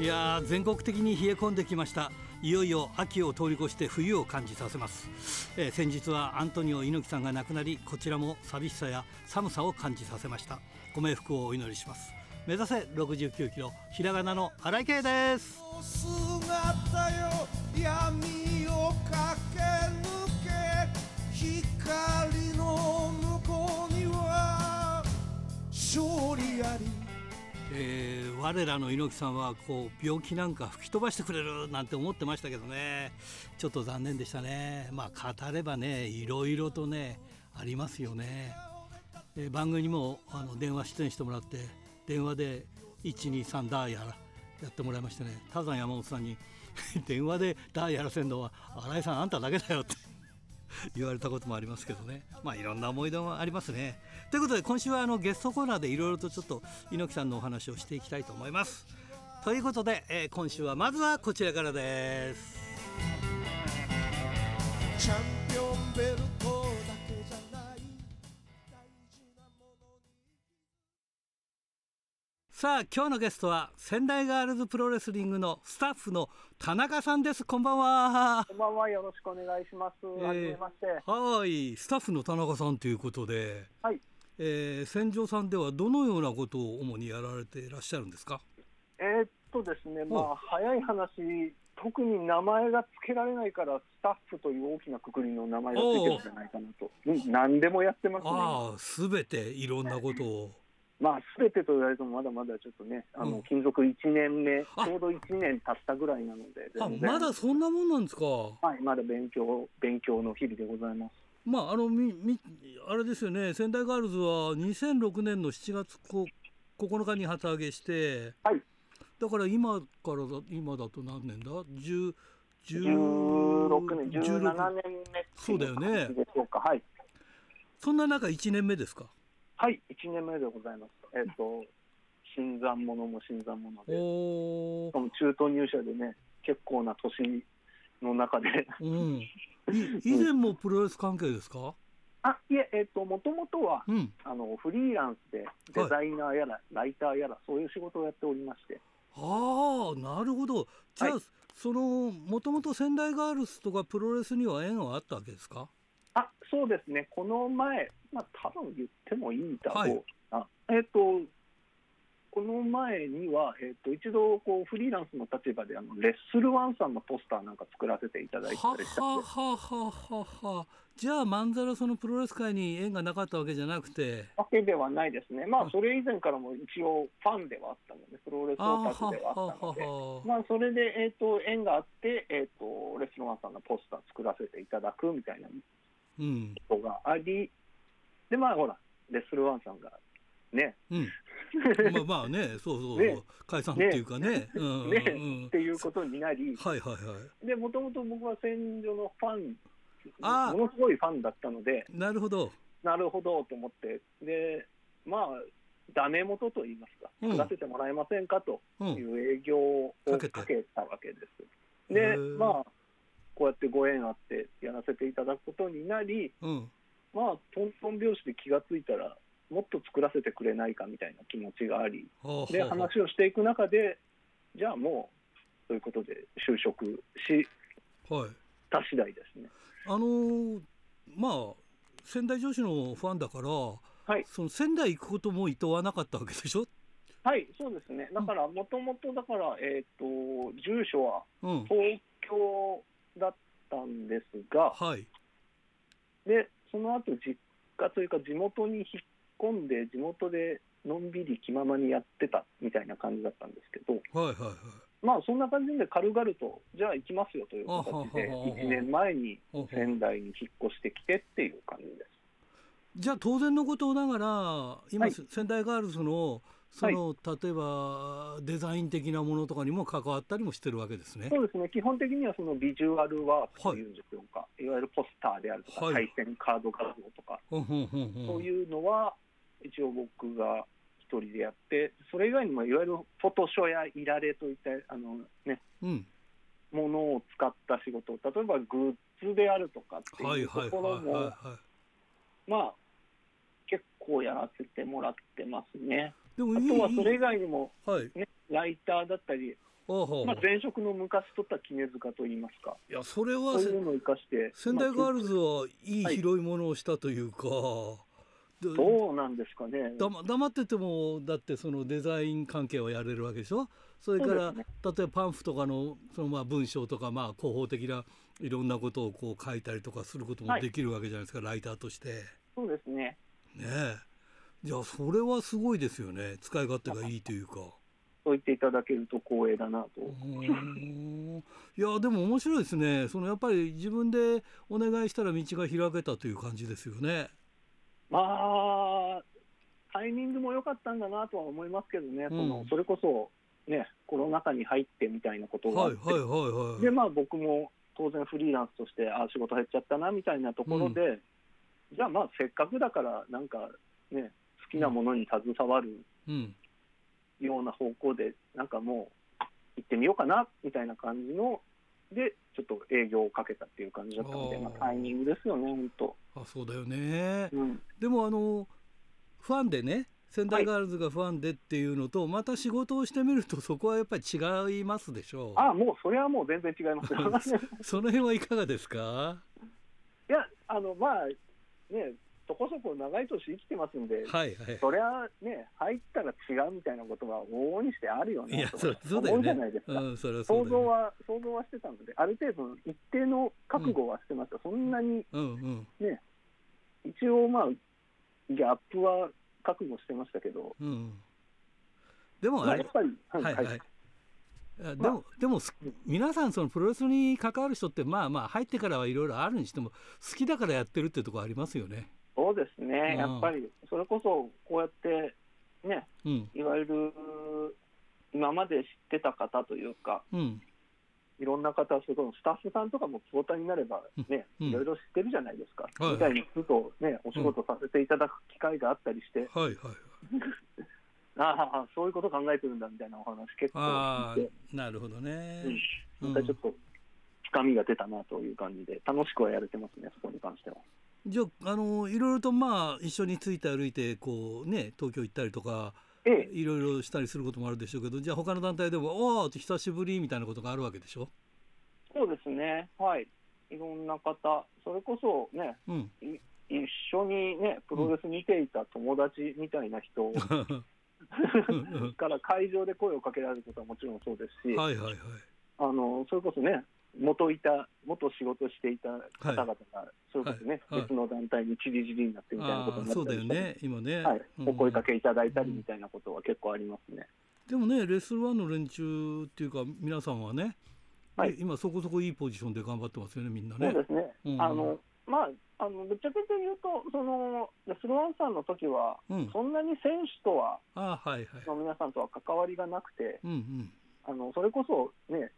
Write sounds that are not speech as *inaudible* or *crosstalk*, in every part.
いや全国的に冷え込んできました。いよいよ秋を通り越して冬を感じさせます、えー、先日はアントニオ猪木さんが亡くなりこちらも寂しさや寒さを感じさせました。ご冥福をお祈りします。目指せ69キロひらがなの荒井圭です。えー、我らの猪木さんはこう病気なんか吹き飛ばしてくれるなんて思ってましたけどね。ちょっと残念でしたね。まあ語ればねいろいろとねありますよね、えー、番組にもあの電話出演してもらって電話で123ダーやらやってもらいましてね。多山山本さんに *laughs* 電話でダーやらせんのは新井さんあんただけだよって *laughs* 言われたこともありますけどね。まあいろんな思い出もありますね。ということで今週はあのゲストコーナーでいろいろとちょっと猪木さんのお話をしていきたいと思います。ということで、えー、今週はまずはこちらからです。さあ今日のゲストは仙台ガールズプロレスリングのスタッフの田中さんです。こんばんは。こんばんは。よろしくお願いします、えー、まして。はい。スタッフの田中さんということで。はい、えー、戦場さんではどのようなことを主にやられていらっしゃるんですか？えー、っとですねまあ早い話特に名前が付けられないからスタッフという大きなくくりの名前が付いてるんじゃないかなと、うん、何でもやってますね。ああすべていろんなことをまあ、すべてと言われてもまだまだちょっとね、あの、勤続1年目、ちょうど1年経ったぐらいなので、あまだそんなもんなんですか？はい、まだ勉強、勉強の日々でございます。まあ、あの、み、み、あれですよね、仙台ガールズは2006年の7月こ9日に旗揚げして、はい。だから今からだ、今だと何年だ ?10、16年、17年目そうだよね。はい。そんな中1年目ですか？はい、1年目でございます。えっ、ー、と、新参者も新参者で、しかも中途入社でね、結構な年の中で。うん、以前もプロレス関係ですか？あいえ、えっ、ー、と、もともとは、うん、あの、フリーランスでデザイナーやら、はい、ライターやら、そういう仕事をやっておりまして。ああ、なるほど。じゃあ、はい、その、もともと仙台ガールスとかプロレスには縁はあったわけですか？あそうですね、この前、まあ多分言ってもいいだろうな、はい、えっ、ー、と、この前には、えーと、一度こうフリーランスの立場であのレッスルワンさんのポスターなんか作らせていただいたりしたはははははじゃあまんざらそのプロレス界に縁がなかったわけじゃなくて。わけではないですね。まあそれ以前からも一応ファンではあったのでプロレスオタクではあったので。まあそれで、えーと、縁があって、えーと、レッスルワンさんのポスター作らせていただくみたいなことがあり、うん、でまあほらレッスルワンさんがね、うん、まあまあね、*laughs* そうそうそう、ね、解散っていうかね。ね。うん *laughs* ね。っていうことになり、はいはいはい。で、もともと僕は戦場のファン、あものすごいファンだったので、なるほど。なるほどと思って、で、まあ、ダメ元と言いますか、作らせてもらえませんかと。いう営業をかけたわけです。で、まあ、こうやってご縁あってやらせていただくことになり、うん、まあ、トントン拍子で気がついたら、もっと作らせてくれないかみたいな気持ちがあり、で話をしていく中で、じゃあもう、そういうことで就職し、はい、た次第ですね。あのー、まあ、仙台女子のファンだから、はい、その仙台行くこともいとわなかったわけでしょ？はい、そうですね。だから、もともとだから、えっ、ー、と、住所は東京だったんですが、はい。で、その後実家というか地元に引っ込んで地元でのんびり気ままにやってたみたいな感じだったんですけど、はいはいはい、まあそんな感じで軽々とじゃあ行きますよという形で1年前に仙台に引っ越してきてっていう感じです。じゃあ当然のことながら今、はい、仙台ガールズのその、はい、例えばデザイン的なものとかにも関わったりもしてるわけですね。そうですね。基本的にはそのビジュアルワークというんでしょうか。はい、いわゆるポスターであるとか、はい、対戦カード画像とか、そういうのは一応僕が一人でやって、それ以外にもいわゆるフォトショーやいられといったあのね、うん、ものを使った仕事、例えばグッズであるとかっていうところも、まあ結構やらせてもらってますね。でもあとはそれ以外にも、ね、はい、ライターだったり、まあ、前職の昔取った絹塚といいますか。いや、それは、そういうのを生かして。仙台ガールズはいい拾い物をしたというか。はい、どうなんですかね。だ黙ってても、だってそのデザイン関係はやれるわけでしょ？それから、ね、例えばパンフとかのそのまあ文章とか、まあ、広報的ないろんなことをこう書いたりとかすることもできるわけじゃないですか、はい、ライターとして。そうですね。ねえ。じゃあそれはすごいですよね。使い勝手がいいというか。そう言っていただけると光栄だなと。いやでも面白いですね。そのやっぱり自分でお願いしたら道が開けたという感じですよね。まあタイミングも良かったんだなとは思いますけどね。うん、そのそれこそねコロナ禍に入ってみたいなことがあって、はいはいはいはい、でまあ僕も当然フリーランスとしてあ仕事減っちゃったなみたいなところで、うん、じゃあまあせっかくだからなんかね好きなものに携わるような方向でなんかもう行ってみようかなみたいな感じのでちょっと営業をかけたっていう感じだったのでまあ、タイミングですよね本当あそうだよね、うん、でもあのファンでね仙台ガールズがファンでっていうのと、はい、また仕事をしてみるとそこはやっぱり違いますでしょう。あもうそれはもう全然違います。*laughs* その辺はいかがですか？いやあのまあねそこそこ長い年生きてますんで、はいはい、そりゃね、入ったら違うみたいなことは往々にしてあるよねと思うじゃないですか、うんね、想像は想像はしてたので、ある程度、一定の覚悟はしてました、うん、そんなにね、うんうん、一応、まあ、ギャップは覚悟してましたけど、うん、でもあれ、まあ、やっぱり、はいはい。はい。でも、まあ、でも皆さんそのプロレスに関わる人ってまあまあ入ってからはいろいろあるにしても好きだからやってるっていうところありますよね。そうですね、やっぱりそれこそこうやってね、うん、いわゆる今まで知ってた方というか、うん、いろんな方、そのスタッフさんとかもツボタになればね、うん、いろいろ知ってるじゃないですか、はい、みたいにずっとね、お仕事させていただく機会があったりして、はいはい *laughs* ああ、そういうこと考えてるんだみたいなお話、結構なるほどね。うん、またちょっと深みが出たなという感じで、楽しくはやれてますね、そこに関しては。じゃあ、あのいろいろとまあ一緒について歩いてこう、ね、東京行ったりとか、ええ、いろいろしたりすることもあるでしょうけどじゃあ他の団体でも「おお久しぶり」みたいなことがあるわけでしょ？そうですね。はい。いろんな方。それこそね、うん、一緒にねプロレス見ていた友達みたいな人、*laughs* から会場で声をかけられることはもちろんそうですし、はいはいはい、あのそれこそね元いた、元仕事していた方々が、はい、それこそね、はい、別の団体にちりぢりになってみたいなことになったりそうだよね、今ね、はい、お声かけいただいたりみたいなことは結構ありますね。でもね、レスワンの連中っていうか、皆さんはね、はい、今、そこそこいいポジションで頑張ってますよね、みんなね。そうですね、うん、あのまあ、あのぶっちゃけて言うと、そのレスワンさんの時は、うん、そんなに選手とは、あはいはい、の皆さんとは関わりがなくて、うんうん、あのそれこそね、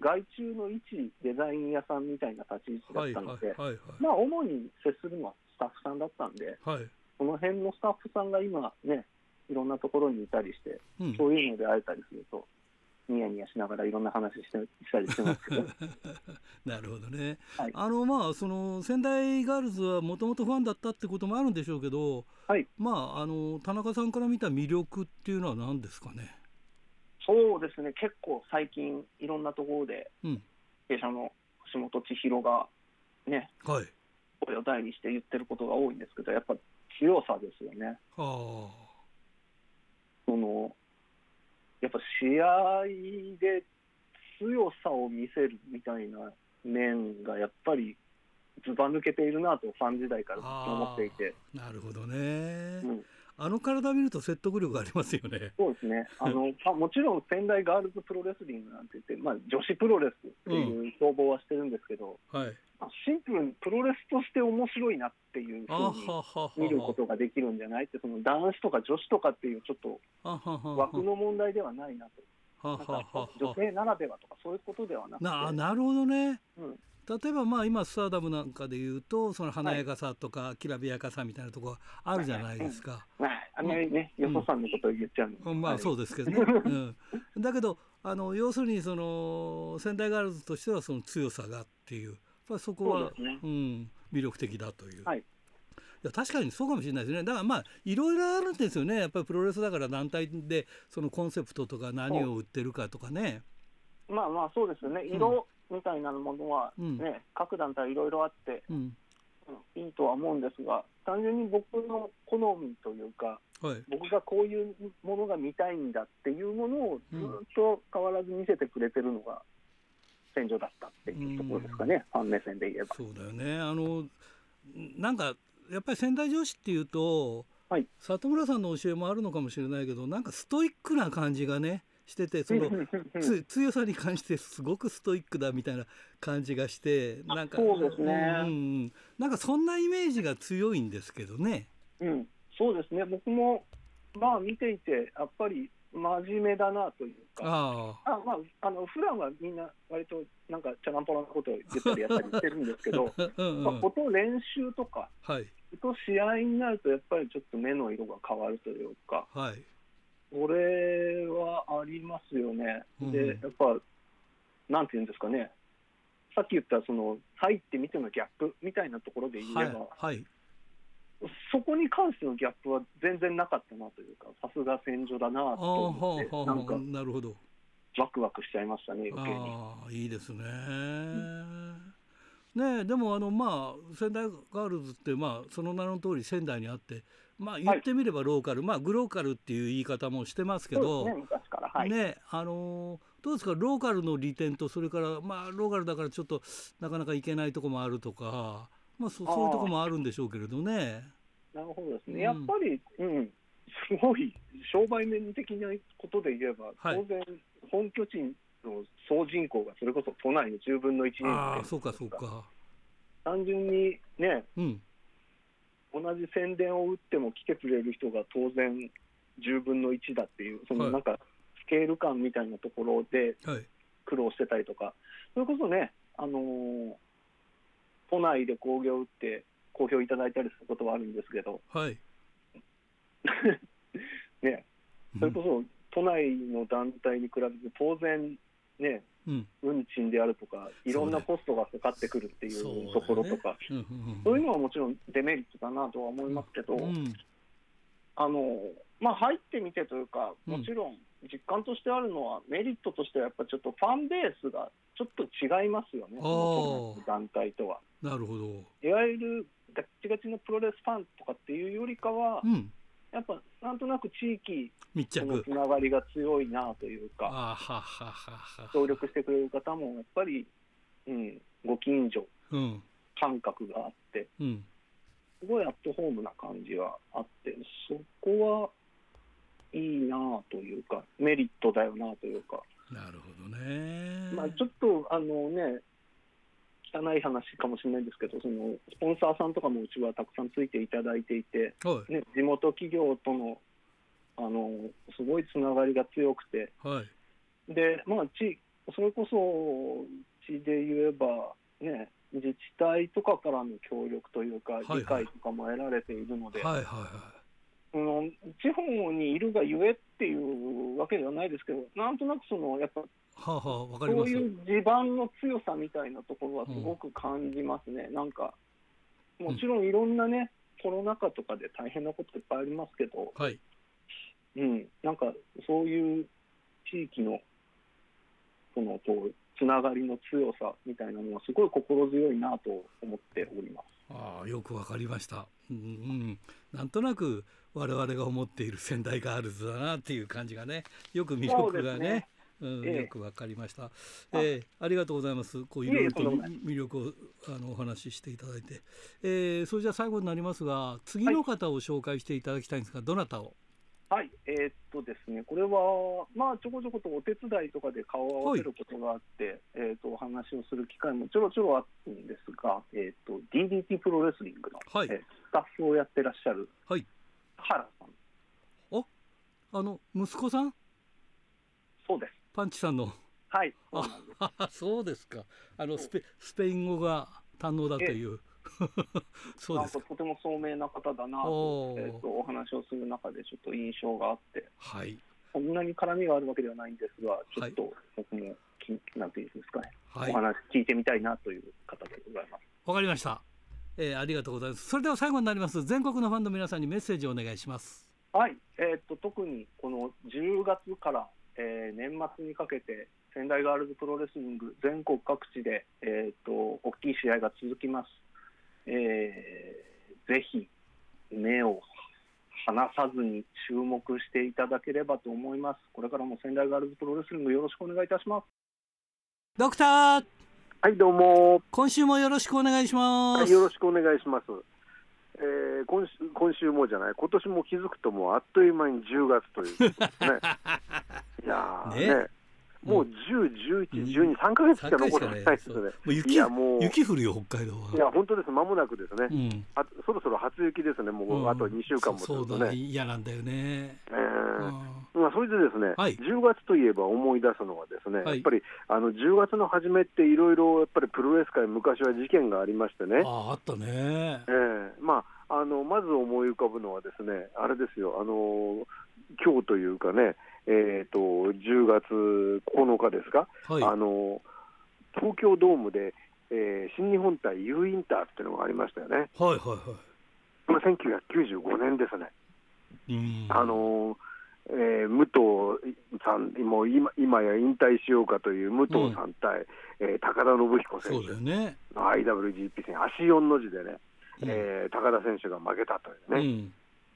外注の一デザイン屋さんみたいな立ち位置だったので、まあ、主に接するのはスタッフさんだったんで、はい、その辺のスタッフさんが今ね、いろんなところにいたりして、うん、そういうので会えたりすると、ニヤニヤしながらいろんな話してしたりしてますけど。*laughs* なるほどね、はい、あのまあその仙台ガールズはもともとファンだったってこともあるんでしょうけど、はい、まああの田中さんから見た魅力っていうのは何ですかね？そうですね、結構最近、いろんなところで、弊社の橋本千尋がね、はい、声を大にして言ってることが多いんですけど、やっぱ強さですよね。はあ、そのやっぱ試合で強さを見せるみたいな面がやっぱりずば抜けているなとファン時代から思っていて。なるほどね、うんあの体見ると説得力がありますよね。そうですね。あの *laughs* もちろん仙台ガールズプロレスリングなんて言って、まあ女子プロレスっていう標榜はしてるんですけど、うん、はい。シンプルにプロレスとして面白いなっていうふうに見ることができるんじゃないってその男子とか女子とかっていうちょっと枠の問題ではないなと。ははは女性ならではとかそういうことではなくてななるほどね、うん、例えばまあ今スターダムなんかでいうとその華やかさとかきらびやかさみたいなところあるじゃないですか。はい、あんまりね、よそさんのことを言っちゃうの、うん、まあそうですけどね。*laughs* うん、だけどあの要するにその仙台ガールズとしてはその強さがっていう、やっぱそこは、ね、うん、魅力的だという。はい。や確かにそうかもしれないですね。だからまあいろいろあるんですよね。やっぱりプロレスだから団体でそのコンセプトとか何を売ってるかとかね。まあまあそうですよね。色みたいなものはね、うん、各団体いろいろあって、うん、いいとは思うんですが単純に僕の好みというか、はい、僕がこういうものが見たいんだっていうものをずっと変わらず見せてくれてるのが戦場だったっていうところですかね、ファン目線で言えば。そうだよね。あのなんかやっぱり仙台女子っていうと、はい、里村さんの教えもあるのかもしれないけどなんかストイックな感じがねしててそのつ強さに関してすごくストイックだみたいな感じがしてなんかそうですね、うん、なんかそんなイメージが強いんですけどね。うん、そうですね。僕もまあ見ていてやっぱり真面目だなというか、ああ。まあ、あの普段はみんな割となんかチャランポラなことを言ったりやったりしてるんですけど、*laughs* うん、まあ、こと練習とか、はい、と試合になるとやっぱりちょっと目の色が変わるというか、はい、これはありますよね。で、やっぱ、なんていうんですかね、さっき言ったその入ってみてのギャップみたいなところで言えば、はいはい、そこに関してのギャップは全然なかったなというか、さすが戦場だなと思って、なんか、なるほどワクワクしちゃいましたね、余計に。あいいですね。ねでもあのまあ仙台ガールズってまあその名の通り仙台にあってまあ言ってみればローカル、はい、まあグローカルっていう言い方もしてますけど。ねはい、ねあのどうですか？ローカルの利点とそれからまあローカルだからちょっとなかなか行けないとこもあるとか。まあそそういうとこもあるんでしょうけれどね。なるほどですね、うん、やっぱり、うん、すごい商売面的なことで言えば、当然本拠地の総人口がそれこそ都内の10分の1人あそうかそうか。単純にね、うん、同じ宣伝を打っても来てくれる人が当然10分の1だっていう、そのなんかスケール感みたいなところで苦労してたりとか、はい、それこそね、あのー、都内で興行を打って好評いただいたりすることはあるんですけど、はい、*laughs* ね、それこそ都内の団体に比べて当然ね、運賃であるとか、いろんなコストがかかってくるっていうところとか、そういうのはもちろんデメリットだなとは思いますけど、あのまあ、入ってみてというか、もちろん実感としてあるのは、メリットとしてはやっぱちょっとファンベースがちょっと違いますよね、団体とは。なるほど。いわゆるガチガチのプロレスファンとかっていうよりかは、うん、やっぱなんとなく地域のつながりが強いなというか、協力してくれる方もやっぱり、うん、ご近所感覚があって、うん、すごいアットホームな感じはあって、そこはいいなというか、メリットだよなというか。なるほどね。まあ、ちょっとあのね、汚い話かもしれないんですけど、そのスポンサーさんとかもうちはたくさんついていただいていて、はい、ね、地元企業とのあのすごいつながりが強くて、はい、でまあ、地それこそ地で言えば、ね、自治体とかからの協力というか、理解とかも得られているので。はいはいはい。の地方にいるがゆえっていうわけではないですけど、なんとなくそのやっぱ、はあはあ、そういう地盤の強さみたいなところはすごく感じますね、うん、なんか、もちろんいろんなね、コロナ禍とかで大変なこといっぱいありますけど、はい。うん、なんかそういう地域のそのとつながりの強さみたいなのは、すごい心強いなと思っております。あよくわかりました、うんうん、なんとなく我々が思っている仙台ガールズだなっていう感じがねよく魅力がねうん、よくわかりました、えー、ありがとうございます。こういろいろと魅力をあのお話ししていただいて、えー、それじゃ最後になりますが次の方を紹介していただきたいんですが、どなたを？はい、えー、っとですね、これは、まあ、ちょこちょことお手伝いとかで顔を合わせることがあって、はい、えー、っとお話をする機会もちょろちょろあるんですが、えー、っと DDT プロレスリングの、はい、えー、スタッフをやってらっしゃる、はい、原さん。ああの息子さん？そうです。パンチさんの。はい。あそうですか。あのスペスペイン語が堪能だという。*laughs* そうですとても聡明な方だなと,、えーと、お話をする中でちょっと印象があって、はい、そんなに絡みがあるわけではないんですが、ちょっと僕もき、なんていうんですかね、はい、お話聞いてみたいなという方でございます。わかりました。えー、ありがとうございますそれでは最後になります全国のファンの皆さんにメッセージをお願いしますはい、えー、っと特にこの10月から、えー、年末にかけて仙台ガールズプロレスリング全国各地で、えー、っと大きい試合が続きます、えー、ぜひ目を離さずに注目していただければと思います。これからも仙台ガールズプロレスリングよろしくお願いいたします。ドクター。はいどうも。今週もよろしくお願いします、はい、よろしくお願いしますえー、今週今週もじゃない、今年も気づくともうあっという間に10月ということですね。*laughs* いやねねもう10、11、12、3か月しか残ってないですね。雪いやもう雪降るよ、北海道は。いや、本当です、まもなくですね、うん、あそろそろ初雪ですね、もう、あと2週間もするとね。嫌なんだよね。えー。まあ、それでですね、はい、10月といえば思い出すのはですね、はい、やっぱりあの10月の初めっていろいろやっぱりプロレス界昔は事件がありましてね。ああったね。えー、まああのまず思い浮かぶのはですね、あれですよ、あの今日というかね、えーと、10月9日ですか、はい、あの東京ドームで、えー、新日本対 U インターっていうのがありましたよね。はいはいはい。これ1995年ですね。あのえー、武藤さん、もう今今や引退しようかという武藤さん対、うん、えー、高田信彦選手の IWGP 戦、足4の字でね、うん、えー、高田選手が負けたというね。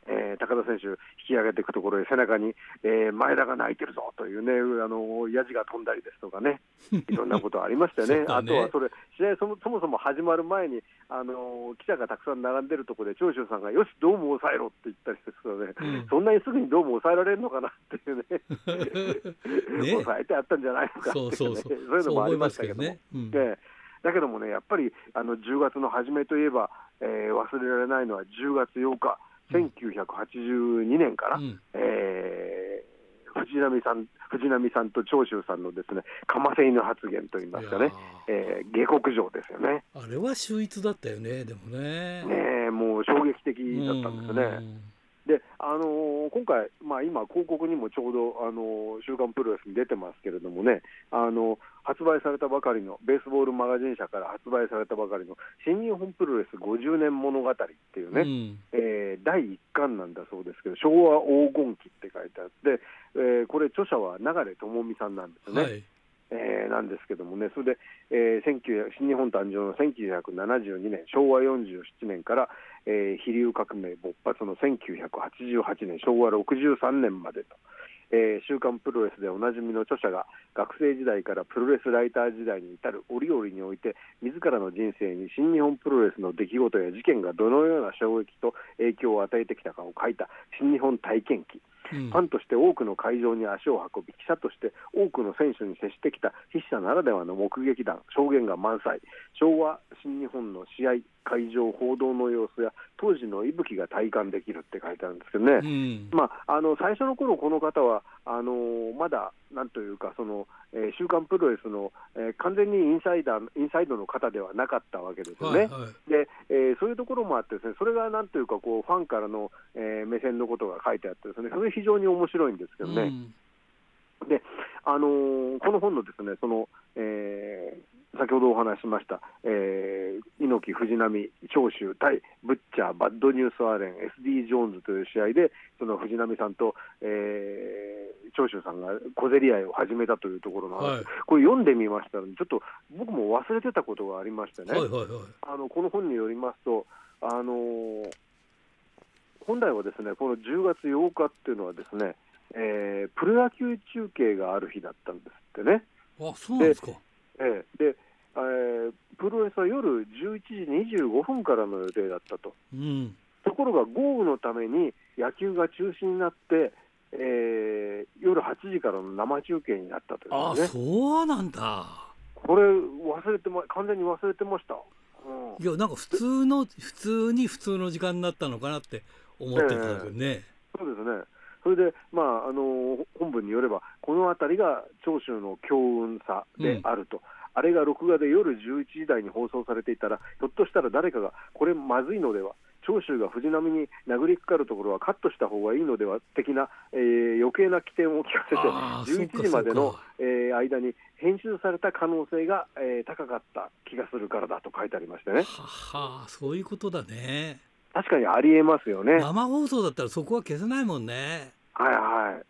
うんえー、高田選手、引き上げていくところで、背中に、えー、前田が泣いてるぞというね、あのやじが飛んだりですとかね、*laughs* いろんなことありましたよね、ね。あとはそれ、試合そもそもそも始まる前に、あの記者がたくさん並んでるところで、長州さんが、よし、ドームを抑えろって言ったりですからね、うん、そんなにすぐにドームを抑えられるのかなっていうね、*laughs* *laughs* ね。抑えてあったんじゃないのかっていう、ね、そうそういうのもありましたけども。ね。うん、だけどもね、やっぱりあの10月の初めといえば、えー、忘れられないのは10月8日。1982年から、うん、えー、藤波さん藤波さんと長州さんのですねかませ犬発言といいますかね、えー、下克上ですよね。あれは秀逸だったよね、でもね。ねもう衝撃的だったんですね。であのー、今回、まあ、今、広告にもちょうど、あのー、週刊プロレスに出てますけれどもね、あの発売されたばかりの、ベースボールマガジン社から発売されたばかりの、新日本プロレス50年物語っていうね、うん、えー、第1巻なんだそうですけど、昭和黄金期って書いてあって、えー、これ、著者は流智美さんなんですね。はいえー、なんですけどもね、それで、えー、新日本誕生の1972年、昭和47年から、えー、飛龍革命勃発の1988年、昭和63年までと。えー、週刊プロレスでおなじみの著者が学生時代からプロレスライター時代に至る折々において自らの人生に新日本プロレスの出来事や事件がどのような衝撃と影響を与えてきたかを書いた新日本体験記ファンとして多くの会場に足を運び、記者として多くの選手に接してきた筆者ならではの目撃談、証言が満載、昭和新日本の試合、会場、報道の様子や当時の息吹が体感できるって書いてあるんですけどね、うん、まあ、あの最初の頃この方はあのまだなんというかその、えー、週刊プロレスの、えー、完全にインサイダーインサイドの方ではなかったわけですよね。はいはい、で、えー、そういうところもあってですねそれがなんというかこうファンからの、えー、目線のことが書いてあってですねそれ非常に面白いんですけどね。うんであのー、この本のですねその、えー、先ほどお話ししました、えー、猪木、藤波、長州対ブッチャー、バッドニュースアーレン、SD ジョーンズという試合で、その藤波さんと、えー、長州さんが小競り合いを始めたというところの話、はい、これ読んでみましたので、ちょっと僕も忘れてたことがありましてね、はいはいはい、あのこの本によりますと、あのー、本来はですねこの10月8日っていうのはですねえー、プロ野球中継がある日だったんですってね。あそうなんですか。えー、でえー、プロレスは夜11時25分からの予定だったと、うん、ところが豪雨のために野球が中止になって、えー、夜8時からの生中継になったという、ね、あそうなんだ。これ忘れてま完全に忘れてました、うん、いやなんか普通の普通に普通の時間になったのかなって思ってたんですよね、えー、そうですね。それで、まあ、あの本文によれば、この辺りが長州の強運さであると、うん、あれが録画で夜11時台に放送されていたら、ひょっとしたら誰かが、これまずいのでは、長州が藤波に殴りかかるところはカットした方がいいのでは的な、えー、余計な起点を聞かせて、11時までの、えー、間に編集された可能性が、えー、高かった気がするからだと書いてありましてね。はあ、そういうことだね。確かにありえますよね。生放送だったらそこは消せないもんね。はいはい。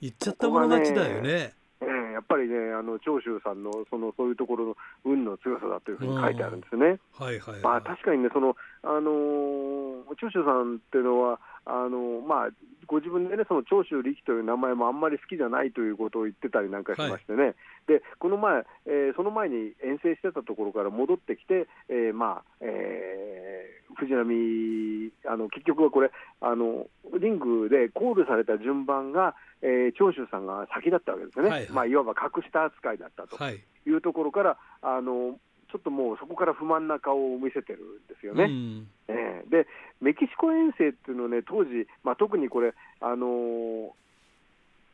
言っちゃったもの勝ちだよね。えー、やっぱりね、あの長州さんのそのそういうところの運の強さだというふうに書いてあるんですね。はいはい、はい、まあ、確かにね、そのあのー、長州さんっていうのは、あのー、まあ、ご自分でね、その長州力という名前もあんまり好きじゃないということを言ってたりなんかしましてね、はい、でこの前、えー、その前に遠征してたところから戻ってきて、えー、まあ、えー、藤波、あの結局はこれあの、リングでコールされた順番が、えー、長州さんが先だったわけですね、はいはい。まあ、いわば格下扱いだったというところから、あのちょっともうそこから不満な顔を見せてるんですよね。うん、えー、で、メキシコ遠征っていうのはね、当時、まあ、特にこれ、あのー、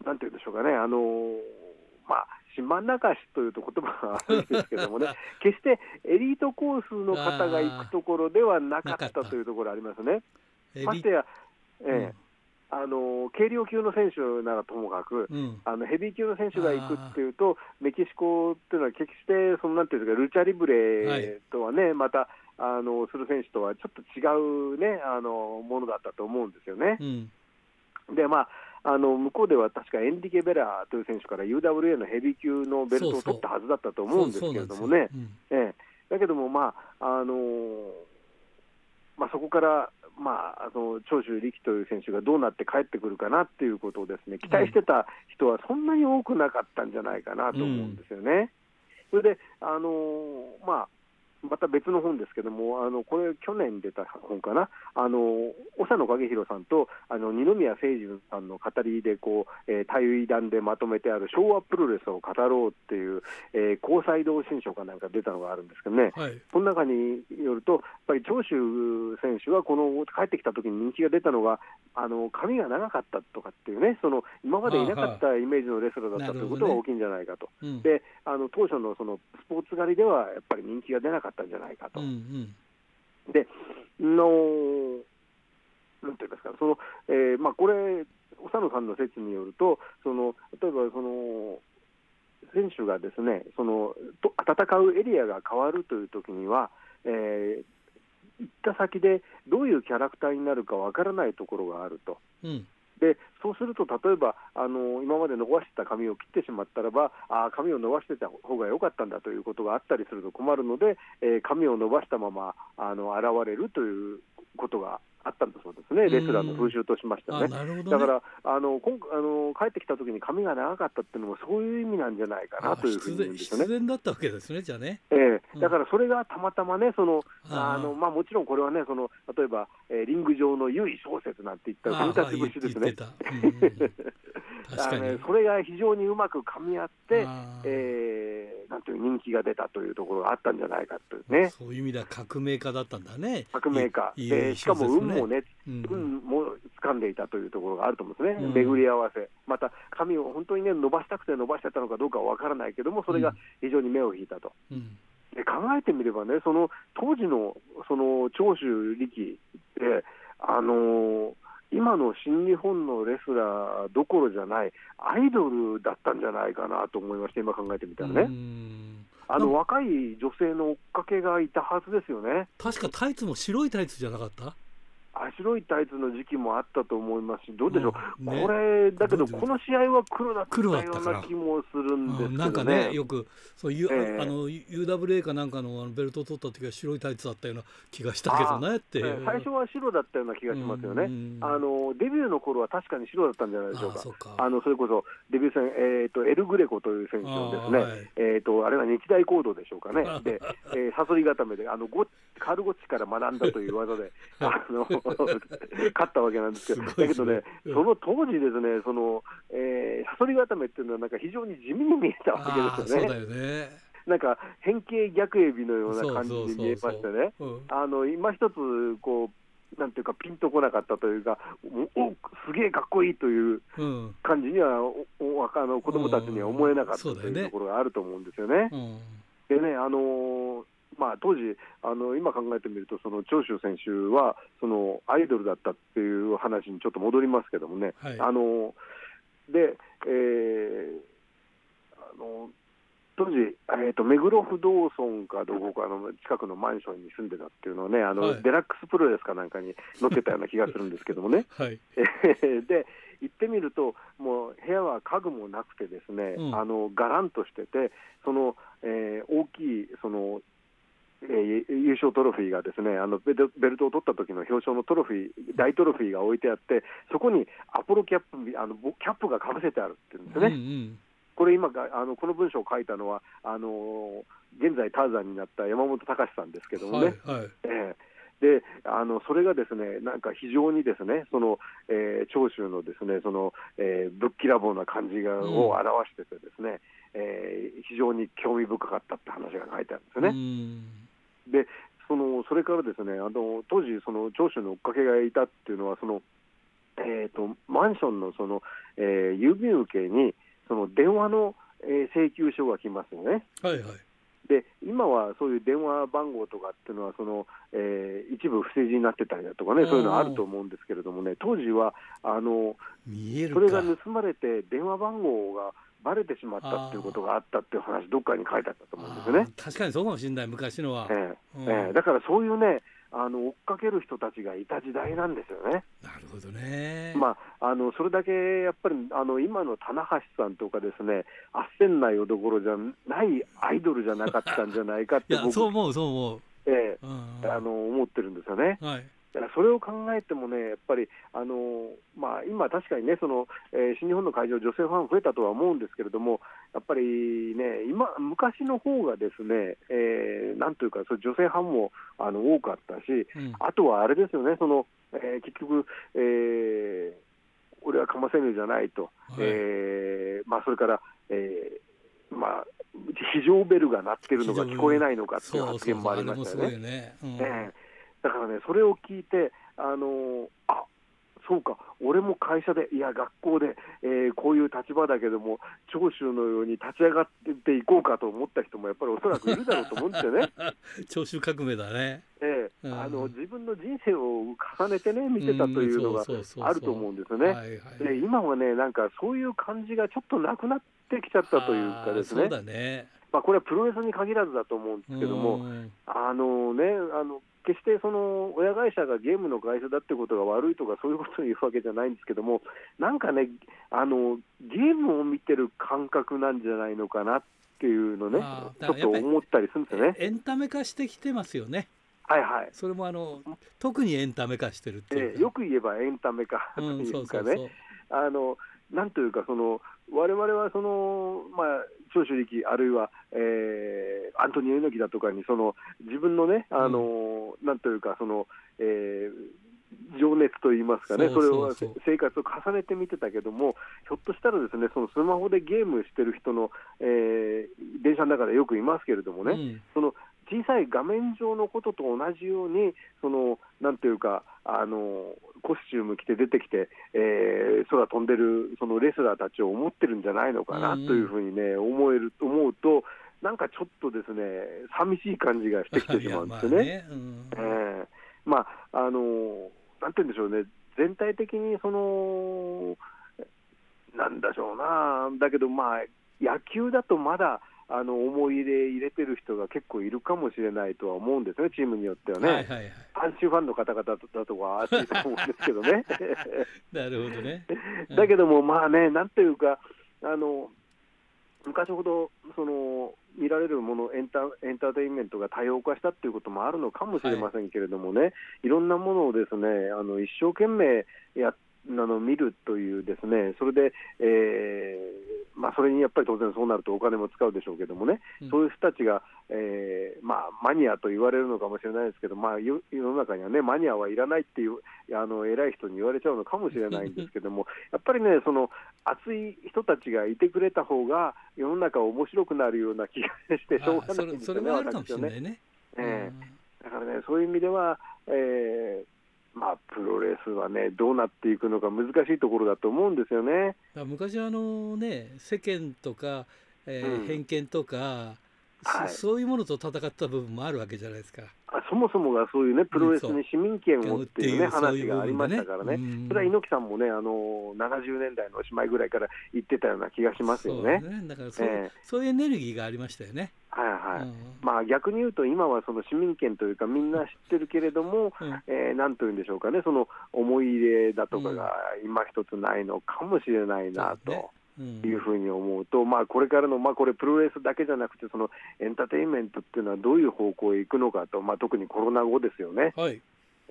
なんていうんでしょうかね、あのー、まあ、島流しというと言葉があるんですけどもね、*laughs* 決してエリートコースの方が行くところではなかったというところありますね。ましてや、えー、あの軽量級の選手ならともかく、うん、あのヘビー級の選手が行くっていうと、メキシコっていうのは決してそのなんていうんですか、ルチャリブレとはね、はい、またあのする選手とはちょっと違うねあのものだったと思うんですよね。うん、でまああの向こうでは確かエンディケ・ベラーという選手から UWA のヘビー級のベルトを取ったはずだったと思うんですけれどもね、ええ、だけども、まああのまあ、そこからまあ、あの長州力という選手がどうなって帰ってくるかなっていうことをですね期待してた人はそんなに多くなかったんじゃないかなと思うんですよね。それであのまあまた別の本ですけども、あのこれ、去年出た本かな、あの長野景弘さんとあの二宮清純さんの語りでこう、えー、対談でまとめてある昭和プロレスを語ろうっていう、えー、高裁同心書かなんか出たのがあるんですけどね、はい、この中によると、やっぱり長州選手はこの帰ってきた時に人気が出たのが、あの髪が長かったとかっていうね、その今までいなかったイメージのレスラーだったということが大きいんじゃないかと。ねうん、であの当初のそのスポーツ狩りではやっぱり人気が出なかったんじゃないかと。うんうんでのなんていうんですか、そのえーまあ、これ、長野さんの説によると、その例えばその選手がですねそのと戦うエリアが変わるというときには、えー、行った先でどういうキャラクターになるかわからないところがあると。うんでそうすると、例えばあの今まで伸ばしてた髪を切ってしまったらば、あ髪を伸ばしてた方が良かったんだということがあったりすると困るので、えー、髪を伸ばしたままあの現れるということがあったんだそうですね、レスラーの風習としましたね。ねだからあの今あの帰ってきた時に髪が長かったっていうのも、そういう意味なんじゃないかなというふうにね。必然だったわけですね、じゃあね。ええー、だからそれがたまたまね、そのあのまあ、もちろんこれはね、その例えば、えー、リング上の優位小説なんて言ったら、組み立て節ですね。あのそれが非常にうまく噛み合って、えー、なんていう人気が出たというところがあったんじゃないかというね。そういう意味では革命家だったんだね。革命家。いいでしかも運もね、うん、運も掴んでいたというところがあると思うんですね。うん、巡り合わせ。また髪を本当にね伸ばしたくて伸ばしてたのかどうかはわからないけども、それが非常に目を引いたと。うんで考えてみればね、その当時のその長州力で、あのー、今の新日本のレスラーどころじゃない、アイドルだったんじゃないかなと思いまして、今考えてみたらね。あの若い女性の追っかけがいたはずですよね。確かタイツも白いタイツじゃなかった？白いタイツの時期もあったと思いますし、どうでしょう、ね、これ、だけど、この試合は黒だったような気もするんですけど、ね、なんかね、よくそう、U えー、あの UWA かなんかのあのベルトを取った時は白いタイツだったような気がしたけどねって、最初は白だったような気がしますよね、あのデビューの頃は確かに白だったんじゃないでしょうか、あのそれこそデビュー戦、えーと、エル・グレコという選手のですね、あ,、はい、えーと、あれは日大行動でしょうかね、*laughs* で、えー、サソリ固めで、あのゴカルゴッチから学んだという技で、*laughs* あの *laughs* 勝ったわけなんですけど、だけどね、その当時ですね、その、えー、サソリ固めっていうのは、なんか非常に地味に見えたわけですよね。そうだよね。なんか変形逆エビのような感じで見えましてね、あの今一つこう、なんていうか、ピンとこなかったというか、おすげえかっこいいという感じには、おあの子供たちには思えなかったというところがあると思うんですよね。でね、あのーまあ、当時あの、今考えてみると、その長州選手はそのアイドルだったっていう話にちょっと戻りますけどもね、はい、あので、えー、あの当時、えーと、目黒不動尊かどこかの近くのマンションに住んでたっていうのをね、あの、はい、デラックスプロレスかなんかに載ってたような気がするんですけどもね。*laughs* はい、*laughs* で行ってみると、もう部屋は家具もなくて、ですね、うん、あのがらんとしてて、その、えー、大きいそのえー、優勝トロフィーがですねあのベルトを取った時の表彰のトロフィー大トロフィーが置いてあってそこにアポロキャップあのキャップがかぶせてあるっていうんですね。うんうん。これ今あのこの文章を書いたのはあの現在ターザンになった山本隆さんですけどもね、はいはい、えー、であのそれがですねなんか非常にですねその、えー、長州のですねその、えー、ぶっきらぼうな感じが、を表しててですね、えー、非常に興味深かったって話が書いてあるんですよね。でそのそれからですねあの当時その長州の追っかけがいたっていうのはそのえーと、とマンションのその、えー、郵便受けにその電話の、え請求書が来ますよね。はいはい。で今はそういう電話番号とかっていうのはその、えー、一部不正字になってたりだとかね、そういうのあると思うんですけれどもね、当時はあのそれが盗まれて、電話番号がばれてしまったっていうことがあったっていう話、どっかに書いてあったと思うんですよね。確かにそうかもしれない、昔のは。えー、うん、えー、だからそういうね、あの追っかける人たちがいた時代なんですよね。なるほどね、まあ、あのそれだけやっぱりあの今の棚橋さんとかですね、あっせんないおどころじゃないアイドルじゃなかったんじゃないかって僕そう思う、そう思う。ええあの思ってるんですよね。はいだからそれを考えてもね、やっぱり、あのまあ、今、確かにねその、えー、新日本の会場、女性ファン増えたとは思うんですけれども、やっぱりね、今昔の方がですね、えー、なんというか、そ女性ファンもあの多かったし、うん、あとはあれですよね、そのえー、結局、えー、俺はかませぬじゃないと、はい、えー、まあ、それから、えーまあ、非常ベルが鳴ってるのが聞こえないのかっていう発言もありましたよね。だからね、それを聞いて、あのあそうか、俺も会社で、いや、学校で、えー、こういう立場だけども、長州のように立ち上がっていこうかと思った人も、やっぱりおそらくいるだろうと思うんですよね。*laughs* 長州革命だね。ええー、あの自分の人生を重ねてね、見てたというのがあると思うんですよね。で今はね、なんかそういう感じがちょっとなくなってきちゃったというかですね。ねまあ、これはプロレスに限らずだと思うんですけども、あのね、あの決してその親会社がゲームの会社だってことが悪いとかそういうことを言うわけじゃないんですけどもなんかねあのゲームを見てる感覚なんじゃないのかなっていうのねちょっと思ったりするんですよね。エンタメ化してきてますよね。はいはい、それもあの特にエンタメ化してるっていう、えー、よく言えばエンタメ化というかね、あのなんというかその我々はその、まあ、長州力、あるいは、えー、アントニオ猪木だとかにその自分のね、あの、うん、なんというかその、えー、情熱といいますかね、それを生活を重ねてみてたけども、ひょっとしたらですねそのスマホでゲームしてる人の、えー、電車の中でよくいますけれどもね、うん、その小さい画面上のことと同じように、そのなんていうか、あのコスチューム着て出てきて、えー、空飛んでるそのレスラーたちを思ってるんじゃないのかなというふうにね、思える思うと、なんかちょっとですね、寂しい感じがしてきてしまうんですよね。まあ、あのなんて言うんでしょうね、全体的にその、なんだしょうな、だけど、まあ、野球だとまだ、あの思い入れ入れてる人が結構いるかもしれないとは思うんですね、チームによってはね、はいはいはい、阪神ファンの方々だとは熱いと思うんですけどね。*laughs* なるほどね、うん、だけども、まあね、なんていうか、あの昔ほどその見られるものエンタ、エンターテインメントが多様化したっていうこともあるのかもしれませんけれどもね、はい、いろんなものをですねあの一生懸命やっあの見るというですね、それで、えーまあ、それにやっぱり当然そうなるとお金も使うでしょうけどもね、うん、そういう人たちが、えーまあ、マニアと言われるのかもしれないですけど、まあ、世の中にはね、マニアはいらないっていうあの偉い人に言われちゃうのかもしれないんですけども、やっぱりね、その熱い人たちがいてくれた方が、世の中面白くなるような気がしてしょうがないんですよね、私はね。えー、だからね、そういう意味では、えーまあ、プロレスはね、どうなっていくのか難しいところだと思うんですよね。昔あのね、世間とか、えー、うん、偏見とか、はい、*laughs* そういうものと戦った部分もあるわけじゃないですか。そもそもがそういうねプロレスに市民権をっていうね、話がありましたからね、それは猪木さんもね、あの70年代のおしまいぐらいから言ってたような気がしますよね。ね。だからそうえー、そういうエネルギーがありましたよね。はいはい、うん、まあ、逆に言うと、今はその市民権というか、みんな知ってるけれども、うん、えー、なんというんでしょうかね、その思い入れだとかが今一つないのかもしれないなと。いうふうに思うと、うん、まあ、これからの、まあ、これ、プロレスだけじゃなくて、そのエンターテインメントっていうのはどういう方向へ行くのかと、まあ、特にコロナ後ですよね。はい、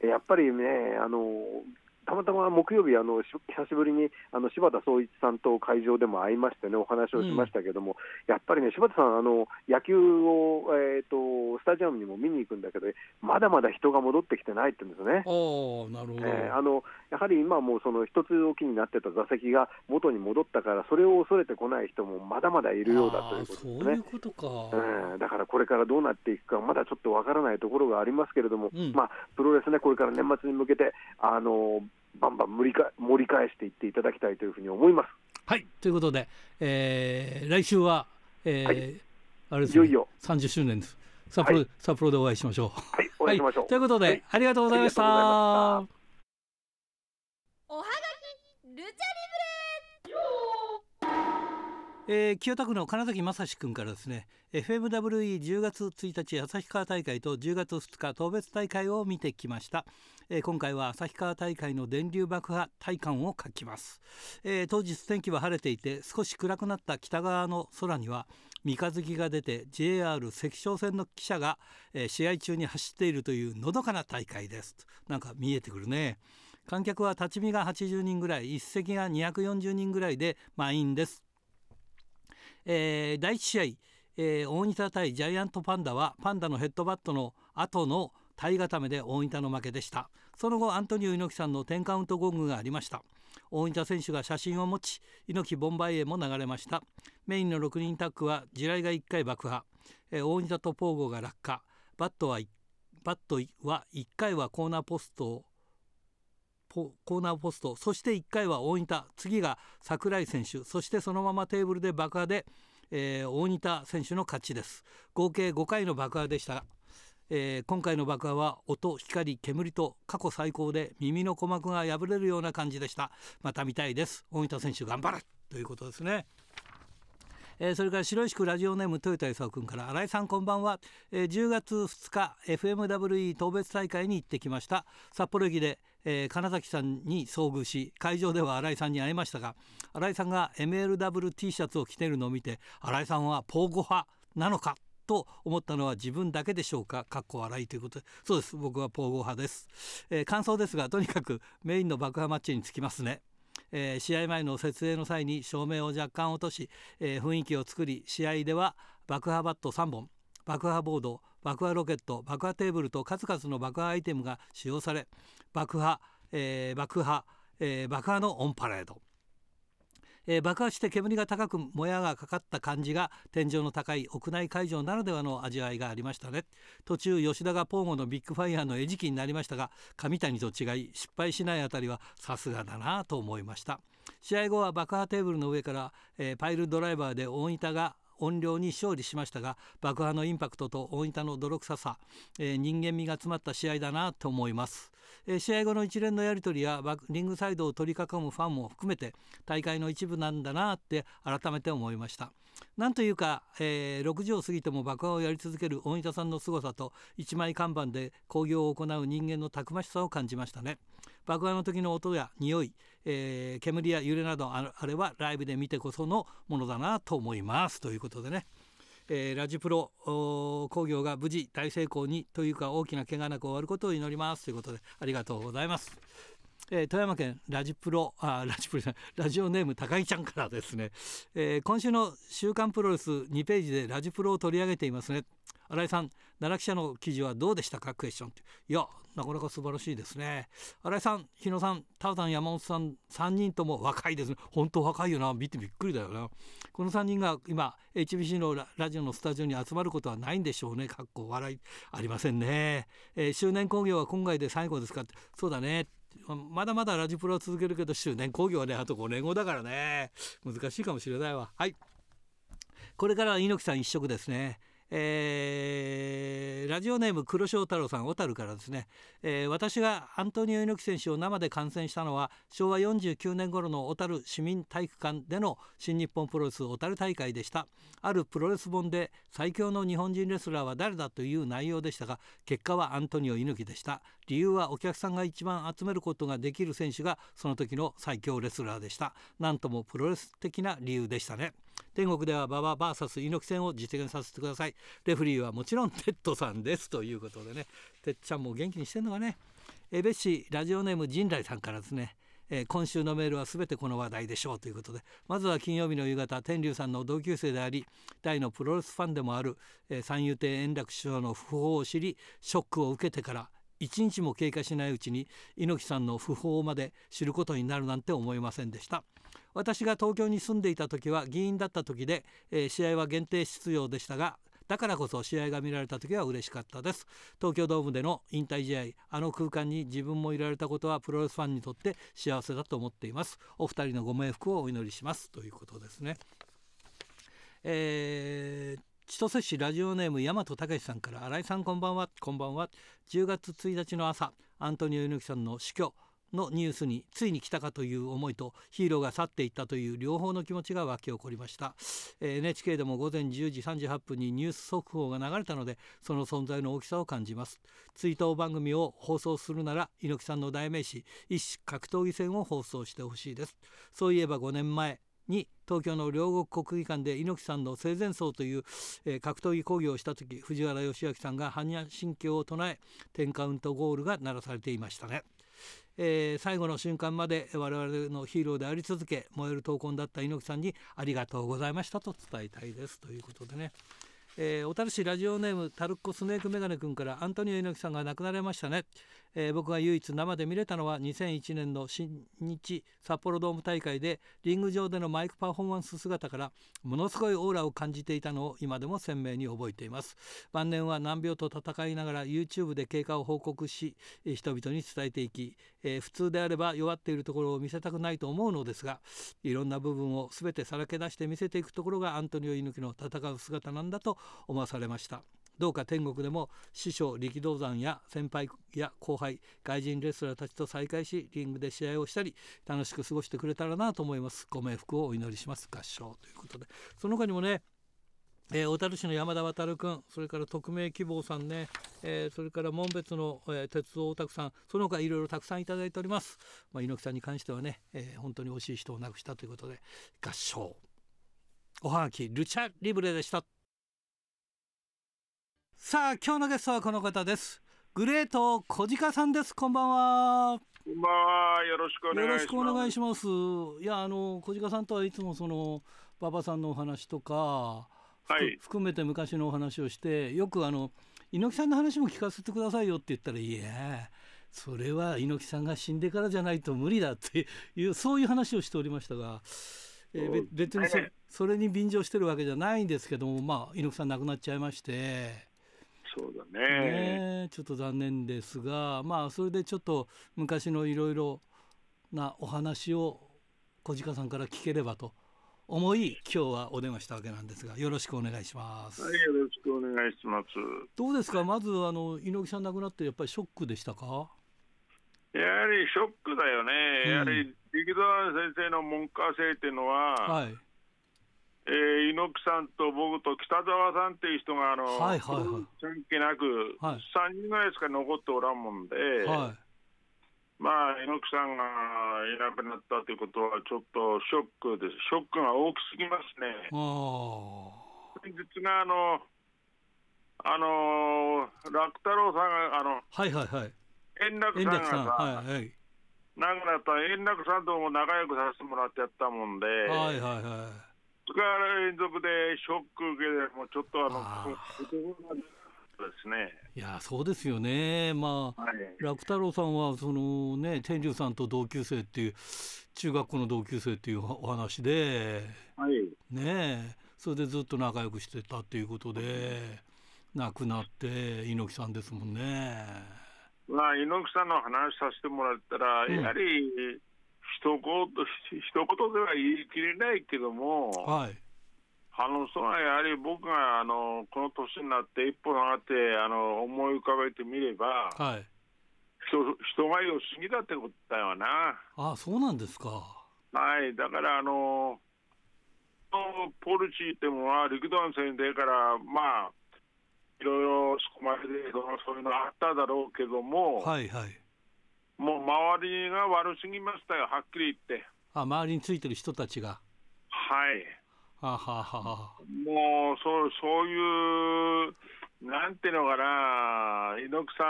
やっぱりねあのたまたま木曜日、あの *laughs* 久しぶりにあの柴田総一さんと会場でも会いましてね、お話をしましたけども、うん、やっぱりね、柴田さん、あの野球を、えーと、スタジアムにも見に行くんだけど、まだまだ人が戻ってきてないって言うんですね。なるほど。えー、あのやはり今もその一つ置きになってた座席が元に戻ったから、それを恐れてこない人もまだまだいるようだということですね。そういうことか、うん、だからこれからどうなっていくか、まだちょっとわからないところがありますけれども、うん、まあ、プロレスね、これから年末に向けて、あのバンバン盛りか盛り返していっていただきたいというふうに思います。はいということで、えー、来週は、えー、はい、あれです、ね、いよいよ30周年です。札幌、はい、札幌でお会いしましょう。はい、お会いしましょう。はい、ということで、ありがとうございました。おはがきルチャリブレえー、清田区の金崎正史君からですね FMWE10 月1日旭川大会と10月2日当別大会を見てきました。えー、今回は旭川大会の電流爆破体感を書きます、えー、当日天気は晴れていて少し暗くなった北側の空には三日月が出て JR 関商線の記者が、えー、試合中に走っているというのどかな大会です。なんか見えてくるね。観客は立ち見が80人ぐらい一席が240人ぐらいで満員です、えー、第1試合、えー、大仁田対ジャイアントパンダはパンダのヘッドバットの後の体固めで大分の負けでした。その後アントニオ猪木さんの10カウントゴングがありました。大分選手が写真を持ち猪木ボンバイへも流れました。メインの6人タッグは地雷が1回爆破。え大分とポーゴが落下。バットはバットは1回はコーナーポストコーナーポストそして1回は大分次が櫻井選手そしてそのままテーブルで爆破で、えー、大分選手の勝ちです。合計5回の爆破でしたえー、今回の爆破は音光煙と過去最高で耳の鼓膜が破れるような感じでした。また見たいです。大分選手頑張れということですね。えー、それから白石区ラジオネーム豊田勲君から新井さんこんばんは、えー、10月2日 FMWE 当別大会に行ってきました。札幌駅で、えー、金崎さんに遭遇し会場では新井さんに会いましたが新井さんが MLWT シャツを着ているのを見て新井さんはポーゴ派なのかと思ったのは自分だけでしょうか？かっこ笑いということ。でそうです。僕はポーゴ派です、えー、感想ですがとにかくメインの爆破マッチにつきますね。えー、試合前の設営の際に照明を若干落とし、えー、雰囲気を作り試合では爆破バット3本爆破ボード爆破ロケット爆破テーブルと数々の爆破アイテムが使用され爆破、えー、爆破、え爆破のオンパレード。えー、爆発して煙が高くもやがかかった感じが天井の高い屋内会場ならではの味わいがありましたね。途中吉田がポーゴのビッグファイヤーの餌食になりましたが上谷と違い失敗しないあたりはさすがだなと思いました。試合後は爆破テーブルの上から、えー、パイルドライバーで大分が音量に勝利しましたが爆破のインパクトと大分の泥臭さ、えー、人間味が詰まった試合だなと思います、えー、試合後の一連のやり取りやリングサイドを取り囲むファンも含めて大会の一部なんだなって改めて思いました。なんというか、えー、6時を過ぎても爆破をやり続ける大分さんの凄さと一枚看板で興行を行う人間のたくましさを感じましたね。爆破の時の音や匂い、えー、煙や揺れなどあれはライブで見てこそのものだなと思います。ということでね、えー、ラジプロ工業が無事大成功にというか大きな怪我なく終わることを祈ります。ということでありがとうございます。えー、富山県ラジプロあラジプロラジオネーム高木ちゃんからですね、えー、今週の「週刊プロレス」2ページでラジプロを取り上げていますね。新井さん奈良記者の記事はどうでしたか？クエスチョン。っていやなかなか素晴らしいですね。新井さん日野さんタウさん山本さん3人とも若いですね。本当若いよな。見てびっくりだよな。この3人が今 HBC のラジオのスタジオに集まることはないんでしょうね。かっこ笑いありませんね、えー、周年興行は今回で最後ですかって。そうだね。まだまだラジプロは続けるけど周年興行はねあと5年後だからね。難しいかもしれないわ。はい。これからは猪木さん一色ですね。えー、ラジオネーム黒潮太郎さん小樽からですね、えー、私がアントニオ猪木選手を生で観戦したのは昭和49年頃の小樽市民体育館での新日本プロレス小樽大会でした。あるプロレス本で最強の日本人レスラーは誰だという内容でしたが結果はアントニオ猪木でした。理由はお客さんが一番集めることができる選手がその時の最強レスラーでした。なんともプロレス的な理由でしたね。天国では馬場 VS 猪木戦を実現させてください。レフリーはもちろんテッドさんです。ということでね。てっちゃんも元気にしてんのかね。え別紙ラジオネーム陣来さんからですね。えー、今週のメールは全てこの話題でしょうということで。まずは金曜日の夕方天竜さんの同級生であり大のプロレスファンでもある、えー、三遊亭円楽師匠の訃報を知りショックを受けてから一日も経過しないうちに猪木さんの訃報まで知ることになるなんて思いませんでした。私が東京に住んでいた時は議員だった時で、えー、試合は限定出場でしたがだからこそ試合が見られた時は嬉しかったです。東京ドームでの引退試合あの空間に自分もいられたことはプロレスファンにとって幸せだと思っています。お二人のご冥福をお祈りします。ということですね。えー千歳市ラジオネーム大和武さんから新井さんこんばんはこんばんは。10月1日の朝アントニオ猪木さんの死去。のニュースについに来たかという思いとヒーローが去っていったという両方の気持ちが湧き起こりました、えー、NHK でも午前10時38分にニュース速報が流れたのでその存在の大きさを感じます。追悼番組を放送するなら猪木さんの代名詞一種格闘技戦を放送してほしいです。そういえば5年前に東京の両国国技館で猪木さんの生前葬という、えー、格闘技講義をした時藤原義明さんが般若心経を唱え10カウントゴールが鳴らされていましたね。えー、最後の瞬間まで我々のヒーローであり続け燃える闘魂だった猪木さんにありがとうございましたと伝えたいです。ということでね。えー、小樽市ラジオネームタルッコスネークメガネ君からアントニオ猪木さんが亡くなられましたね、えー、僕が唯一生で見れたのは2001年の新日札幌ドーム大会でリング上でのマイクパフォーマンス姿からものすごいオーラを感じていたのを今でも鮮明に覚えています。晩年は難病と戦いながら YouTube で経過を報告し人々に伝えていき、えー、普通であれば弱っているところを見せたくないと思うのですがいろんな部分を全てさらけ出して見せていくところがアントニオ猪木の戦う姿なんだと思わされました。どうか天国でも師匠力道山や先輩や後輩外人レスラーたちと再会しリングで試合をしたり楽しく過ごしてくれたらなと思います。ご冥福をお祈りします。合唱ということで。その他にもねえー、小樽市の山田渉君それから匿名希望さんね、えー、それから門別の、えー、鉄道オタクさんその他いろいろたくさんいただいております、まあ、猪木さんに関してはね、えー、本当に惜しい人を亡くしたということで合唱。おはがきルチャリブレでした。さあ今日のゲストはこの方です。グレート小鹿さんです。こんばんは。こんばんは。よろしくお願いします。よろしくお願いします。いやあの小鹿さんとはいつもその馬場さんのお話とか、はい、含めて昔のお話をしてよくあの猪木さんの話も聞かせてくださいよって言ったらいやそれは猪木さんが死んでからじゃないと無理だっていうそういう話をしておりましたが、えー、別にそそれに便乗してるわけじゃないんですけどもまあ猪木さん亡くなっちゃいまして。そうだね。ねちょっと残念ですがまあそれでちょっと昔のいろいろなお話を小鹿さんから聞ければと思い今日はお電話したわけなんですがよろしくお願いします。はいよろしくお願いします。どうですか？まずあの猪木さん亡くなってやっぱりショックでしたか？やはりショックだよね、うん、やはり力道先生の文科生っていうのは、はいえー、猪木さんと僕と北澤さんっていう人があの、はいはいはい、関係なく、はい、3人ぐらいしか残っておらんもんで、はい、まあ猪木さんがいなくなったということはちょっとショックですショックが大きすぎますね。先日があのあの楽太郎さんがあの、はいはいはい、円楽さんがさ、はいはい、亡くなった円楽さんとも仲良くさせてもらってやったもんで。はいはいはい。2日連続でショック受けで、もうちょっとあの、あですね。いやそうですよね、まあ、はい、楽太郎さんはその、ね、天竜さんと同級生っていう中学校の同級生っていうお話で、はい、ねそれでずっと仲良くしてたっていうことで亡くなって猪木さんですもんね。まあ、猪木さんの話させてもらったら、うん、やはり一言一言では言い切れないけども、はい、あのそのやはり僕があのこの年になって一歩上がってあの思い浮かべてみれば、はい、人人が良すぎだってことだよな。あそうなんですか。はい、だからあのポルチーってものは陸団戦でからまあいろいろそこまでそういうのあっただろうけども、はいはい、もう周りが悪すぎましたよはっきり言って。あ周りについてる人たちが。はい。はははもうそうそういうなんていうのかな猪木さ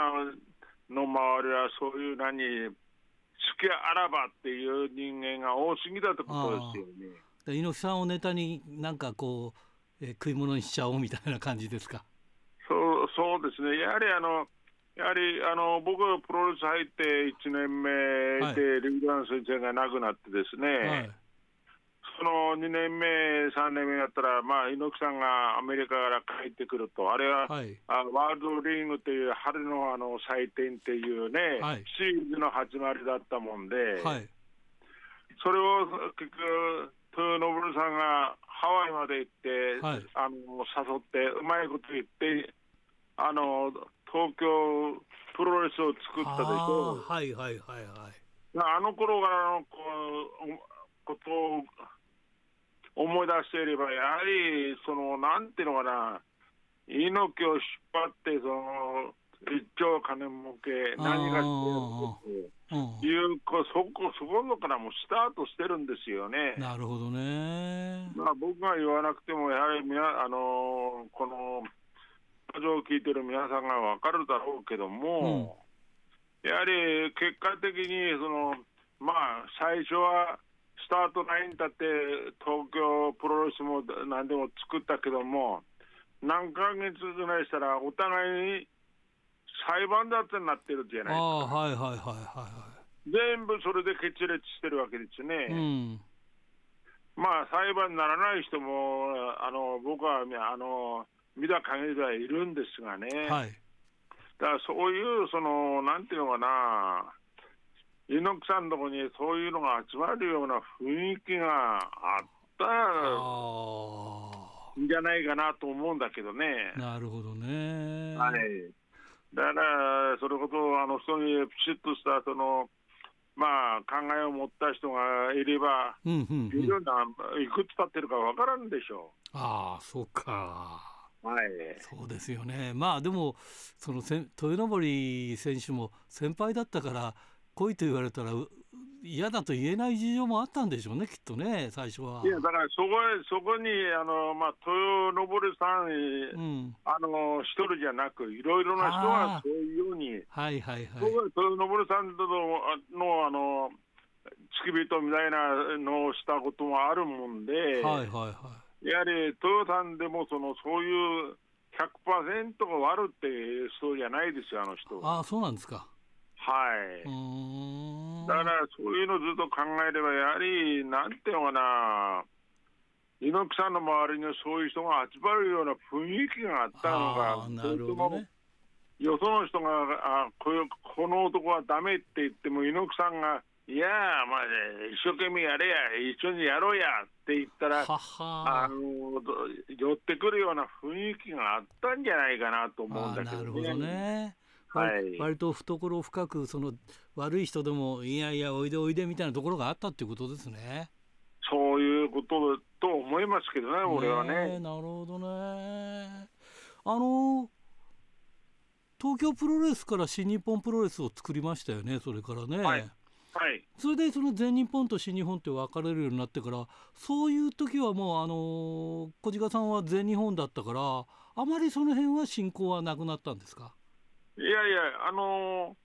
んの周りはそういう何好きあらばっていう人間が多すぎだってことですよね。猪木さんをネタになんかこう、えー、食い物にしちゃおうみたいな感じですか？そうそうですねやはりあのやはりあの僕プロレス入って1年目で、リーダー先生が亡くなってですね、はい。その2年目、3年目やったら、まあ、猪木さんがアメリカから帰ってくると、あれは、はい、あワールドリーグという春のあの祭典っていうね、はい、シーズの始まりだったもんで、はい、それを結局、豊信さんがハワイまで行って、はい、あの誘って、うまいこと言って、あの東京プロレスを作ったでしょう。はいはいはいはい。あの頃からのこうことを思い出していれば、やはり、その、なんていうのかな、猪木を引っ張って、その、一丁金儲け、何がしてるのという、そこ、そこのからもスタートしてるんですよね。なるほどね。まあ、僕が言わなくても、やはりみあのこの、ラジオを聞いてる皆さんが分かるだろうけども、うん、やはり結果的に、その、まあ、最初は、スタートラインだって東京プロレスも何でも作ったけども何ヶ月ぐらいしたらお互いに裁判だってなってるじゃないですか。はいはいはいはい、全部それで決裂してるわけですね。うん、まあ裁判にならない人もあの僕はあの見た限りではいるんですがね。はい、だからそういうそのなんていうのかな猪木さんのところにそういうのが集まるような雰囲気があったんじゃないかなと思うんだけどね。なるほどね。はい。だから、それこそあの人にピシッとしたその、まあ、考えを持った人がいれば、うんうんうん、いくつ経ってるか分からんでしょう。ああ、そうか。はい、そうですよね。まあでもそのせ豊登選手も先輩だったから来いと言われたら嫌だと言えない事情もあったんでしょうね、きっとね、最初は。いや、だからそこそこにあの、まあ、豊登さん、うん、あの一人じゃなく、いろいろな人がそういうように、はいはいはい、豊登さんとのあの付き人みたいなのをしたこともあるもんで、はいはいはい、やはり豊さんでもそのそういう100%が悪って人じゃないですよ、あの人。ああ、そうなんですか。はい。だからそういうのずっと考えれば、やはり、なんていうのかな、猪木さんの周りにそういう人が集まるような雰囲気があったのが、なるほどね、よその人があここの男はだめって言っても、猪木さんが、いやまあ、一生懸命やれや、一緒にやろうやって言ったら、ははあの寄ってくるような雰囲気があったんじゃないかなと思うんだけどね。なるほどねはい、割と懐深くその悪い人でもいやいやおいでおいでみたいなところがあったっていうことですね。そういうことと思いますけどね、俺はね。なるほどね。あの東京プロレスから新日本プロレスを作りましたよね、それからね。はいはい、それでその全日本と新日本って分かれるようになってからそういう時はもうあの小鹿さんは全日本だったからあまりその辺は進行はなくなったんですか？いやいや、あの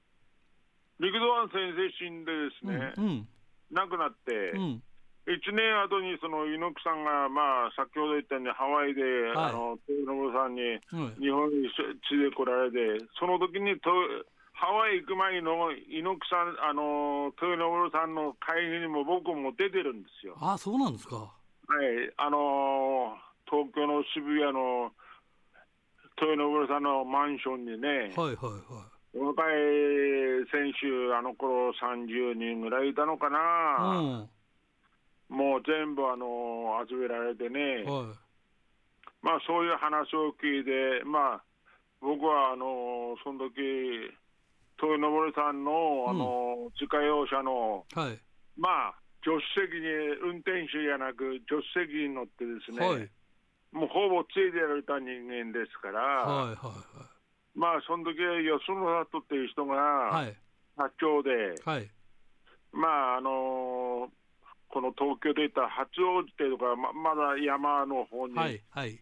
ー、陸道庵先生死んでですね、うんうん、亡くなって、うん、1年後にその猪木さんが、まあ、先ほど言ったようにハワイで、はい、あの豊信さんに日本に連れてこられて、その時にとハワイ行く前の猪木さん、あの豊信さんの会議にも僕も出てるんですよ。あそうなんですか。はい、あのー、東京の渋谷の豊信さんのマンションにね、はいはいはい、若い選手、あの頃30人ぐらいいたのかな、うん、もう全部あの集められてね、はい、まあ、そういう話を聞いて、まあ、僕はあのその時豊登さんのあの、自家用車の、はい、まあ、助手席に運転手じゃなく、助手席に乗ってですね、はい、もうほぼついてられた人間ですから、はいはいはい、まあ、その時吉野里っていう人が社長で、はい、まあ、あのこの東京でいった八王子っていうか、ままだ山の方に、はいはい、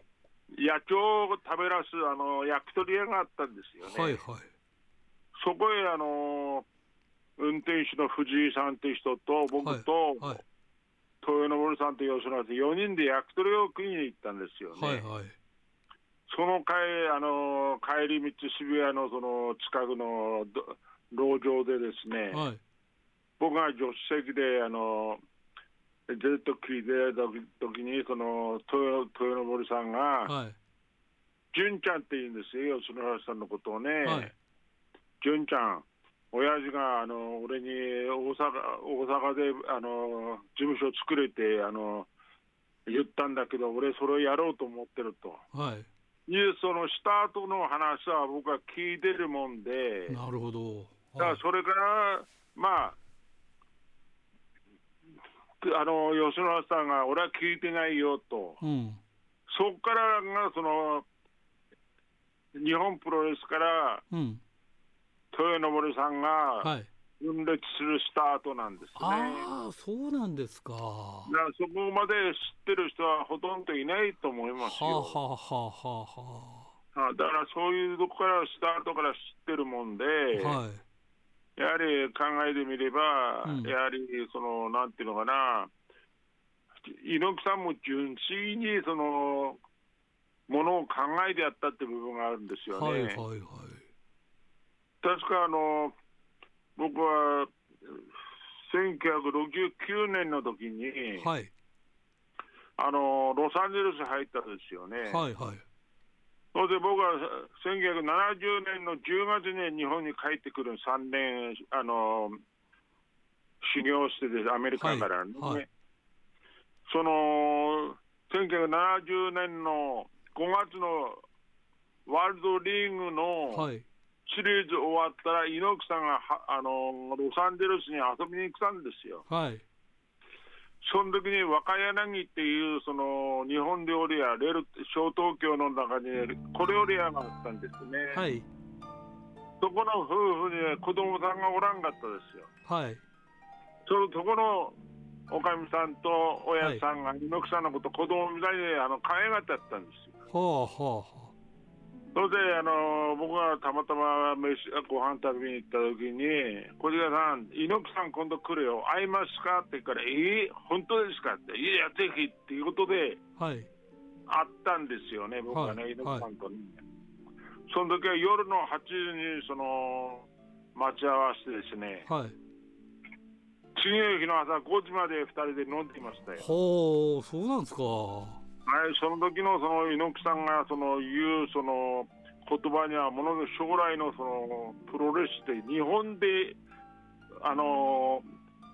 野鳥を食べらすあの焼き鳥屋があったんですよね。はいはい、そこへあの運転手の藤井さんっていう人と僕と、はいはい、豊登さんと吉野さん4人で焼き鳥を食いに行ったんですよね。はいはい、その帰あの帰り道渋谷のその近くの路上でですね、はい、僕が助手席であのずっと聞いてた時に、その豊豊登さんが、はい、純ちゃんって言うんですよ、吉野原さんのことをね。はい、純ちゃん、親父があの俺に大阪大阪であの事務所作れてあの言ったんだけど、俺、それをやろうと思ってると。はい、いうそのスタートの話は僕は聞いてるもんで、なるほど。だからそれから、まあ、あの吉野さんが、俺は聞いてないよと、うん、そこからがその日本プロレスから、うん、豊登さんが分裂するスタートなんですね。ああ、そうなんですか。だからそこまで知ってる人はほとんどいないと思いますよ。はあ、はあはあはあ、だからそういうとこからスタートから知ってるもんで。はいやはり考えてみれば、うん、やはりその、なんていうのかな、猪木さんも純粋にそのものを考えてやったって部分があるんですよね。はいはいはい、確かあの僕は1969年の時に、はい、あのロサンゼルス入ったんですよね。はいはい。それで僕は1970年の10月に日本に帰ってくる3年、あの修行してです、アメリカからね、はいはい、その1970年の5月のワールドリーグのシリーズ終わったら、猪木さんがあのロサンゼルスに遊びに来たんですよ。はいその時に若柳っていうその日本料理屋、レル小東京の中に小料理屋があったんですね。はい。そこの夫婦に子供さんがおらんかったですよ。はい。そのそこのおかみさんと親さんが猪木さんのこと子供みたいにあの可愛がってやったんですよ。ほうほうほう。それであの僕がたまたま飯ご飯食べに行った時に「小島さん猪木さん今度来るよ会いますか?」って言うから「えー、本当ですか?」って「いやぜひ」っていうことで、はい、会ったんですよね僕はね、はい、猪木さんとね、はい、その時は夜の8時にその待ち合わせてですね、はい、次の日の朝5時まで2人で飲んでいましたよ。ほうそうなんですか。はい、その時のその猪木さんがその言うその言葉には、ものすごい将来のそのプロレスで、日本であの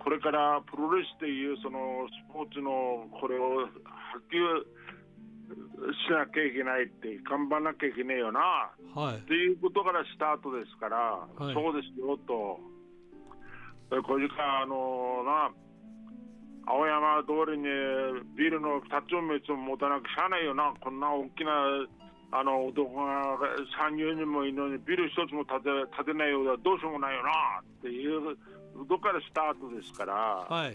これからプロレスっていうそのスポーツのこれを波及しなきゃいけないって、頑張らなきゃいけねえよな、はい、っていうことからスタートですから、はい、そうですよと。これからあのな青山通りにビルの2つを3つも持たなくちゃないよな、こんな大きなあの男が30人もいるのにビル1つも建て建てないようだどうしようもないよなっていうどこからスタートですから、はい、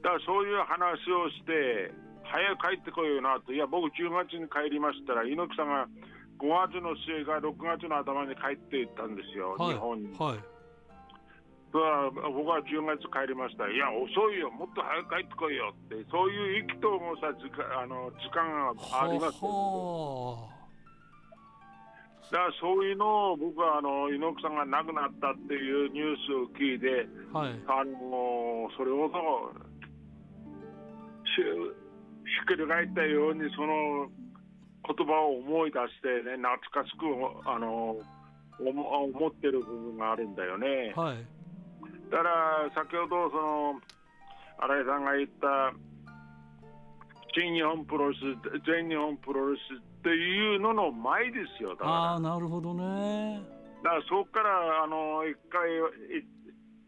だからそういう話をして早く帰ってこいよなと。いや僕10月に帰りましたら猪木さんが5月の末から6月の頭に帰っていったんですよ、はい、日本に。はい僕は10月帰りました、いや、遅いよ、もっと早く帰ってこいよ。って、そういう意気投合した時間あの時間がありますだからそういうのを僕はあの猪木さんが亡くなったっていうニュースを聞いて、はい、あのそれをひっくり返ったようにその言葉を思い出してね懐かしくあの思ってる部分があるんだよね。はいだから先ほどその新井さんが言った新日本プロレス、全日本プロレスっていうのの前ですよ、ああ、なるほどね。だからそこからあの一回、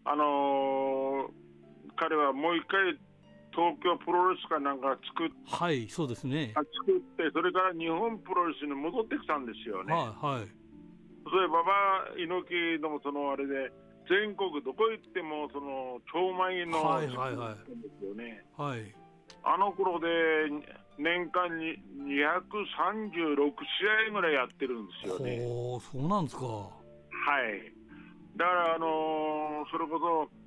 あの彼はもう一回、東京プロレスかなんか作っはいそうですね作って、それから日本プロレスに戻ってきたんですよね。はい、はい、それ馬場猪木のそのあれで、全国どこ行ってもその超満員のはいはいはいですよね。はい。あの頃で年間に236試合ぐらいやってるんですよね。おそうなんですか。はい。だからあのー、それこそ。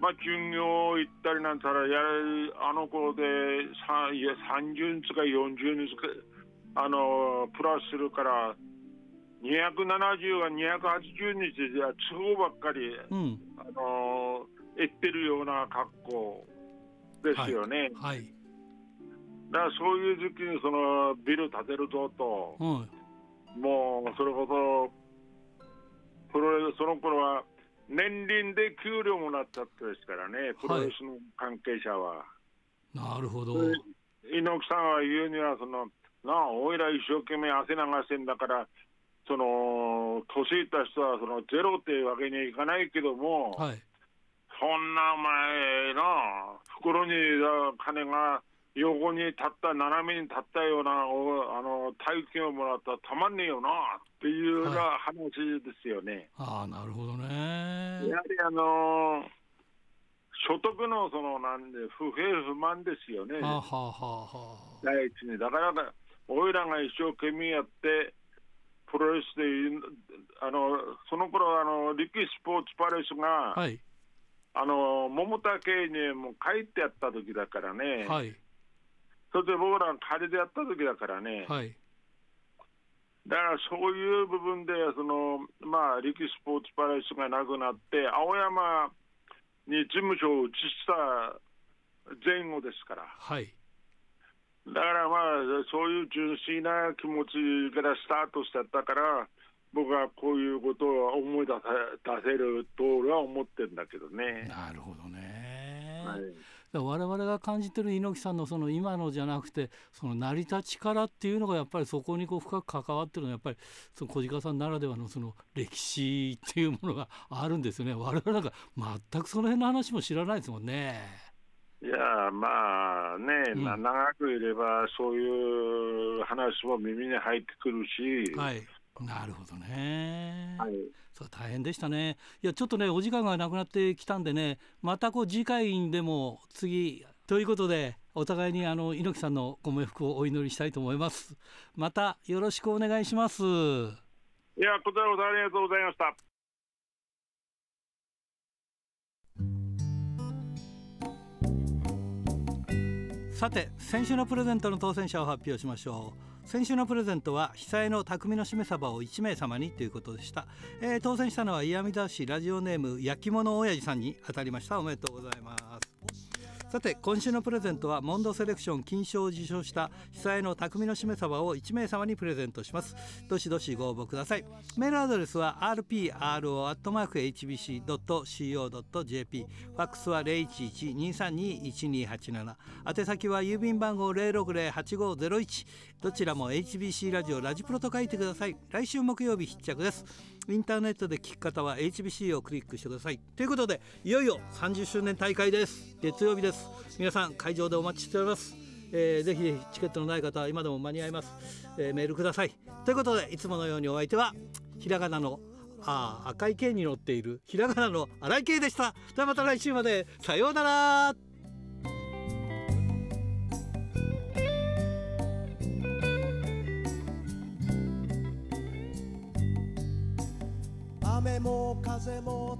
まあ、巡業行ったりなんたらやるあの頃でいや30日か40日かあのプラスするから270が280日じゃ都合ばっかり、うん、あの言ってるような格好ですよね。はい、はい、だからそういう時期にそのビル建てるぞと、うん、もうそれこそプロその頃は年輪で給料もらったってですからね、プロレスの関係者は。なるほど。猪木さんは言うにはその、なあ、おいら一生懸命汗流してんだから、その年いった人はそのゼロっていうわけにはいかないけども、はい、そんな前な、袋に金が横に立った、斜めに立ったようなあの大金をもらったらたまんねえよなっていうような話ですよね。はい、ああ、なるほどね。やはりあの所得のそのなんで不平不満ですよね。はあ、はあはあ、第一に。だから、おいらが一生懸命やって、プロレスで、あのその頃あの力スポーツパレスが、はい、あの桃田家にも帰ってやった時だからね、はい、それで僕ら仮でやった時だからね、はい、だからそういう部分で、そのまあ、力スポーツパレスがなくなって、青山に事務所を移した前後ですから。はいだからまあ、そういう純粋な気持ちからスタートしちゃったから、僕はこういうことを思い出さ出せると俺は思ってるんだけどね。なるほどね。はい我々が感じてる猪木さんのその今のじゃなくてその成り立ちからっていうのがやっぱりそこにこう深く関わってるのはやっぱりその小鹿さんならではのその歴史っていうものがあるんですよね我々なんか全くその辺の話も知らないですもんね。いやまあね、うん、長くいればそういう話も耳に入ってくるし、はい、なるほどね。はい、そう大変でしたね。いやちょっとねお時間がなくなってきたんでねまたこう次回でも次ということでお互いにあの猪木さんのご冥福をお祈りしたいと思います。またよろしくお願いします。いやこちらこそありがとうございました。さて先週のプレゼントの当選者を発表しましょう。先週のプレゼントは被災の匠のしめ鯖を1名様にということでした、えー、当選したのは岩見田市ラジオネーム焼き物親父さんに当たりました。おめでとうございます。さて今週のプレゼントはモンドセレクション金賞を受賞した被災の匠のしめ鯖を1名様にプレゼントします。どしどしご応募ください。メールアドレスは rpro.hbc.co.jp ファックスは011-232-1287宛先は郵便番号060-8501どちらも HBC ラジオラジプロと書いてください。来週木曜日必着です。インターネットで聞く方は HBC をクリックしてください。ということでいよいよ30周年大会です。月曜日です。皆さん会場でお待ちしております、えー、ぜひチケットのない方は今でも間に合います、えー、メールください。ということでいつものようにお相手はひらがなのあ赤い剣に乗っているひらがなの荒井圭でした。ではまた来週まで。さようなら。雨も風も